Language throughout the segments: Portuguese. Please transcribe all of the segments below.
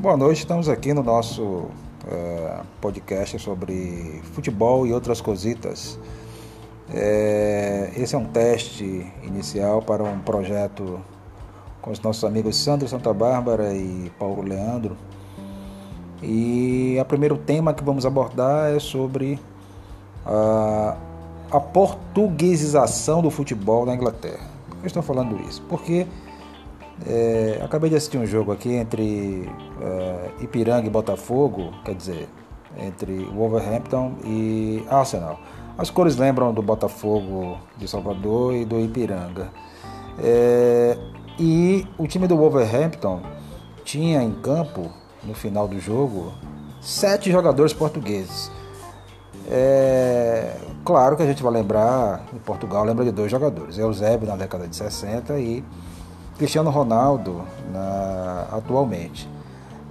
Boa noite, estamos aqui no nosso uh, podcast sobre futebol e outras cositas. É, esse é um teste inicial para um projeto com os nossos amigos Sandro Santa Bárbara e Paulo Leandro. E o primeiro tema que vamos abordar é sobre a, a portuguesização do futebol na Inglaterra. Por eu estou falando isso? Porque é, acabei de assistir um jogo aqui entre é, Ipiranga e Botafogo, quer dizer, entre Wolverhampton e Arsenal. As cores lembram do Botafogo de Salvador e do Ipiranga. É, e o time do Wolverhampton tinha em campo, no final do jogo, sete jogadores portugueses. É, claro que a gente vai lembrar, em Portugal lembra de dois jogadores, Eusébio na década de 60 e Cristiano Ronaldo na, atualmente.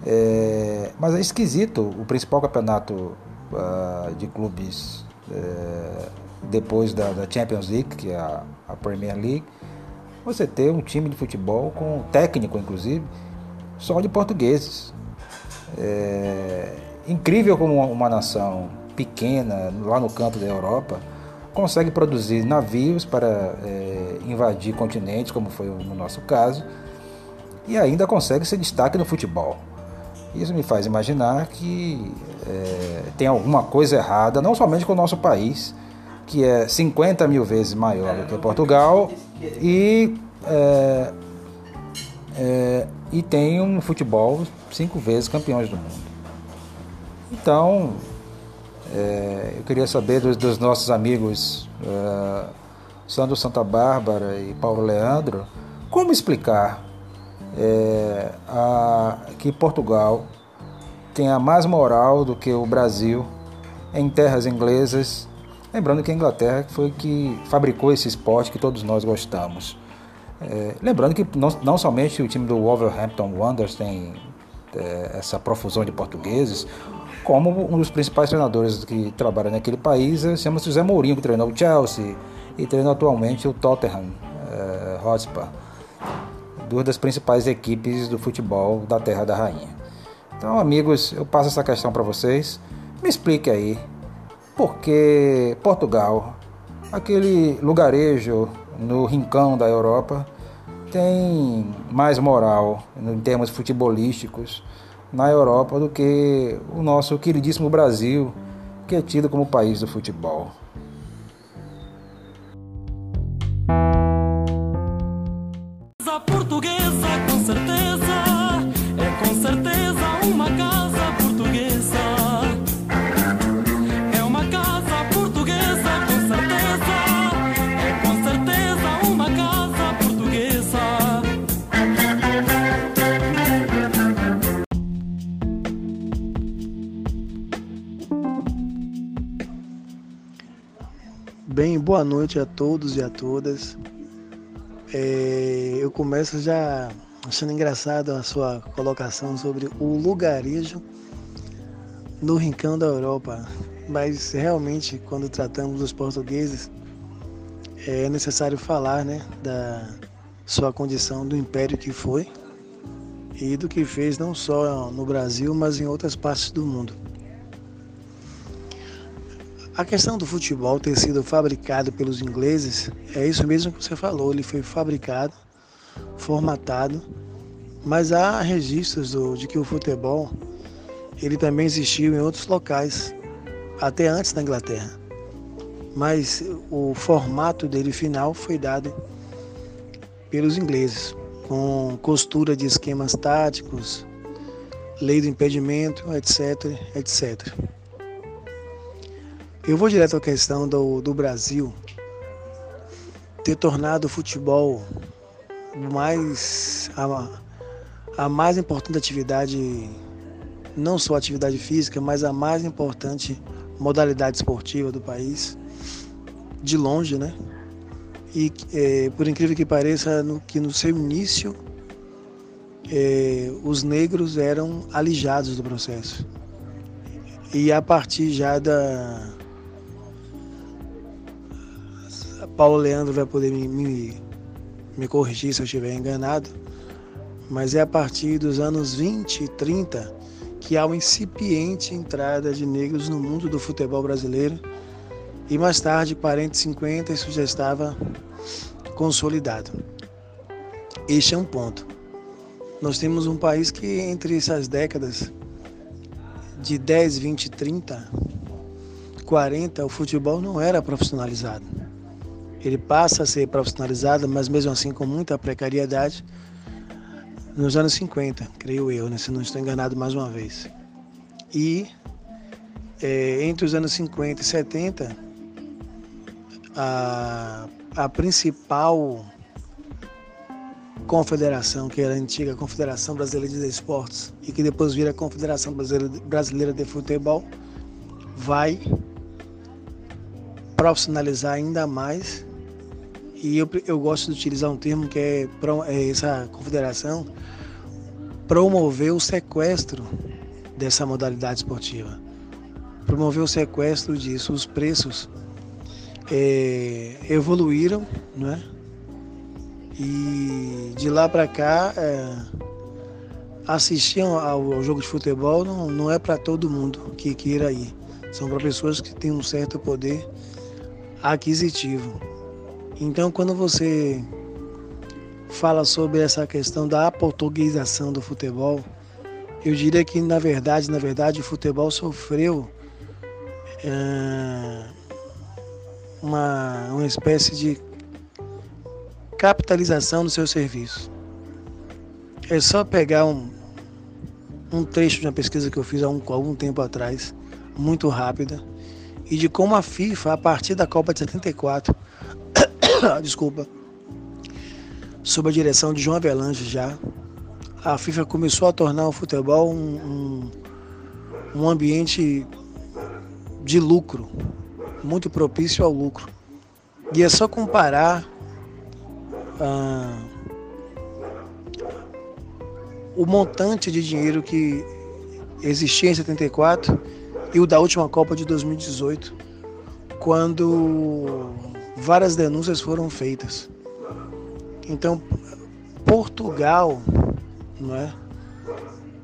É, mas é esquisito o principal campeonato uh, de clubes uh, depois da, da, Champions League, que é a, a, Premier League, você ter um time de futebol com técnico, inclusive, só de portugueses. É, incrível como uma, uma nação pequena, lá no canto da Europa, consegue produzir navios para é, invadir continentes, como foi no nosso caso, e ainda consegue ser destaque no futebol. Isso me faz imaginar que é, tem alguma coisa errada, não somente com o nosso país, que é 50 mil vezes maior do que Portugal, e, é, é, e tem um futebol cinco vezes campeões do mundo. Então, é, eu queria saber dos, dos nossos amigos é, Sandro Santa Bárbara e Paulo Leandro como explicar é, a, que Portugal tenha mais moral do que o Brasil em terras inglesas. Lembrando que a Inglaterra foi que fabricou esse esporte que todos nós gostamos. É, lembrando que não, não, somente o time do Wolverhampton Wanderers tem é, essa profusão de portugueses, como um dos principais treinadores que trabalha naquele país chama-se José Mourinho, que treinou o Chelsea e treina atualmente o Tottenham uh, Hotspur, duas das principais equipes do futebol da Terra da Rainha. Então, amigos, eu passo essa questão para vocês. Me explique aí por que Portugal, aquele lugarejo no rincão da Europa, tem mais moral em termos futebolísticos na Europa do que o nosso queridíssimo Brasil, que é tido como país do futebol. Bem, boa noite a todos e a todas. É, eu começo já achando engraçado a sua colocação sobre o lugarejo no rincão da Europa. Mas realmente, quando tratamos dos portugueses, é necessário falar né, da sua condição do império que foi e do que fez não só no Brasil, mas em outras partes do mundo. A questão do futebol ter sido fabricado pelos ingleses é isso mesmo que você falou. Ele foi fabricado, formatado, mas há registros do, de que o futebol ele também existiu em outros locais, até antes da Inglaterra. Mas o formato dele final foi dado pelos ingleses, com costura de esquemas táticos, lei do impedimento, etc, etc. Eu vou direto à questão do, do Brasil ter tornado o futebol mais a, a mais importante atividade, não só atividade física, mas a mais importante modalidade esportiva do país, de longe, né? E é, por incrível que pareça, no, que no seu início é, os negros eram alijados do processo. E a partir já da, Paulo Leandro vai poder me, me, me corrigir se eu estiver enganado, mas é a partir dos anos 20 e 30 que há uma incipiente entrada de negros no mundo do futebol brasileiro e mais tarde, 40 e 50, isso já estava consolidado. Este é um ponto. Nós temos um país que entre essas décadas de 10, 20, 30, 40, o futebol não era profissionalizado. Ele passa a ser profissionalizado, mas mesmo assim com muita precariedade, nos anos 50, creio eu, né, se não estou enganado mais uma vez. E é, entre os anos 50 e 70, a, a principal confederação, que era a antiga Confederação Brasileira de Esportes e que depois vira a Confederação Brasileira de Futebol, vai profissionalizar ainda mais. E eu, eu gosto de utilizar um termo que é, é essa confederação promover o sequestro dessa modalidade esportiva. Promover o sequestro disso, os preços é, evoluíram, né? E de lá para cá, é, assistir ao, ao, jogo de futebol não, não é para todo mundo que queira ir. São para pessoas que têm um certo poder aquisitivo. Então, quando você fala sobre essa questão da aportuguesação do futebol, eu diria que na verdade, na verdade, o futebol sofreu é, uma, uma espécie de capitalização do seu serviço. É só pegar um, um trecho de uma pesquisa que eu fiz há, um, algum tempo atrás, muito rápida, e de como a FIFA, a partir da Copa de 74, desculpa, sob a direção de João Avelange já, a FIFA começou a tornar o futebol um, um, um ambiente de lucro, muito propício ao lucro. E é só comparar ah, o montante de dinheiro que existia em 74 e o da última Copa de 2018, quando várias denúncias foram feitas. Então, Portugal, não é?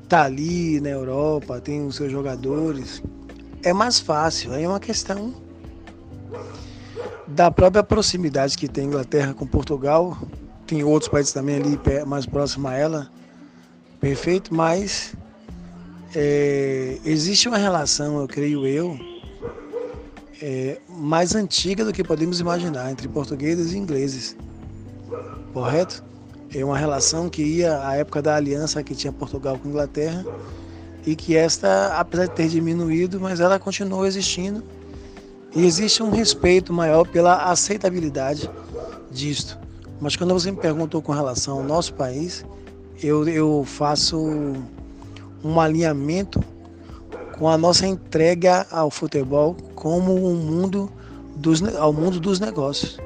Tá ali na Europa, tem os seus jogadores, é mais fácil. Aí é uma questão da própria proximidade que tem a Inglaterra com Portugal. Tem outros países também ali mais próximos a ela. Perfeito, mas é, existe uma relação, eu creio eu, é, mais antiga do que podemos imaginar entre portugueses e ingleses. Correto? É uma relação que ia à época da aliança que tinha Portugal com Inglaterra e que esta, apesar de ter diminuído, mas ela continuou existindo e existe um respeito maior pela aceitabilidade disto. Mas quando você me perguntou com relação ao nosso país, eu, eu faço um alinhamento com a nossa entrega ao futebol como um mundo dos, ao mundo dos negócios.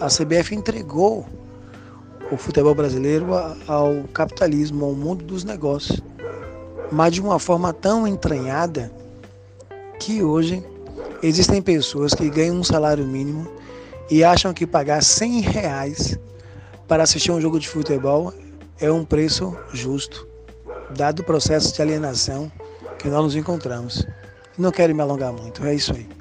A CBF entregou o futebol brasileiro ao capitalismo, ao mundo dos negócios mas de uma forma tão entranhada que hoje existem pessoas que ganham um salário mínimo e acham que pagar 100 reais para assistir um jogo de futebol é um preço justo, dado o processo de alienação que nós nos encontramos. Não quero me alongar muito, é isso aí.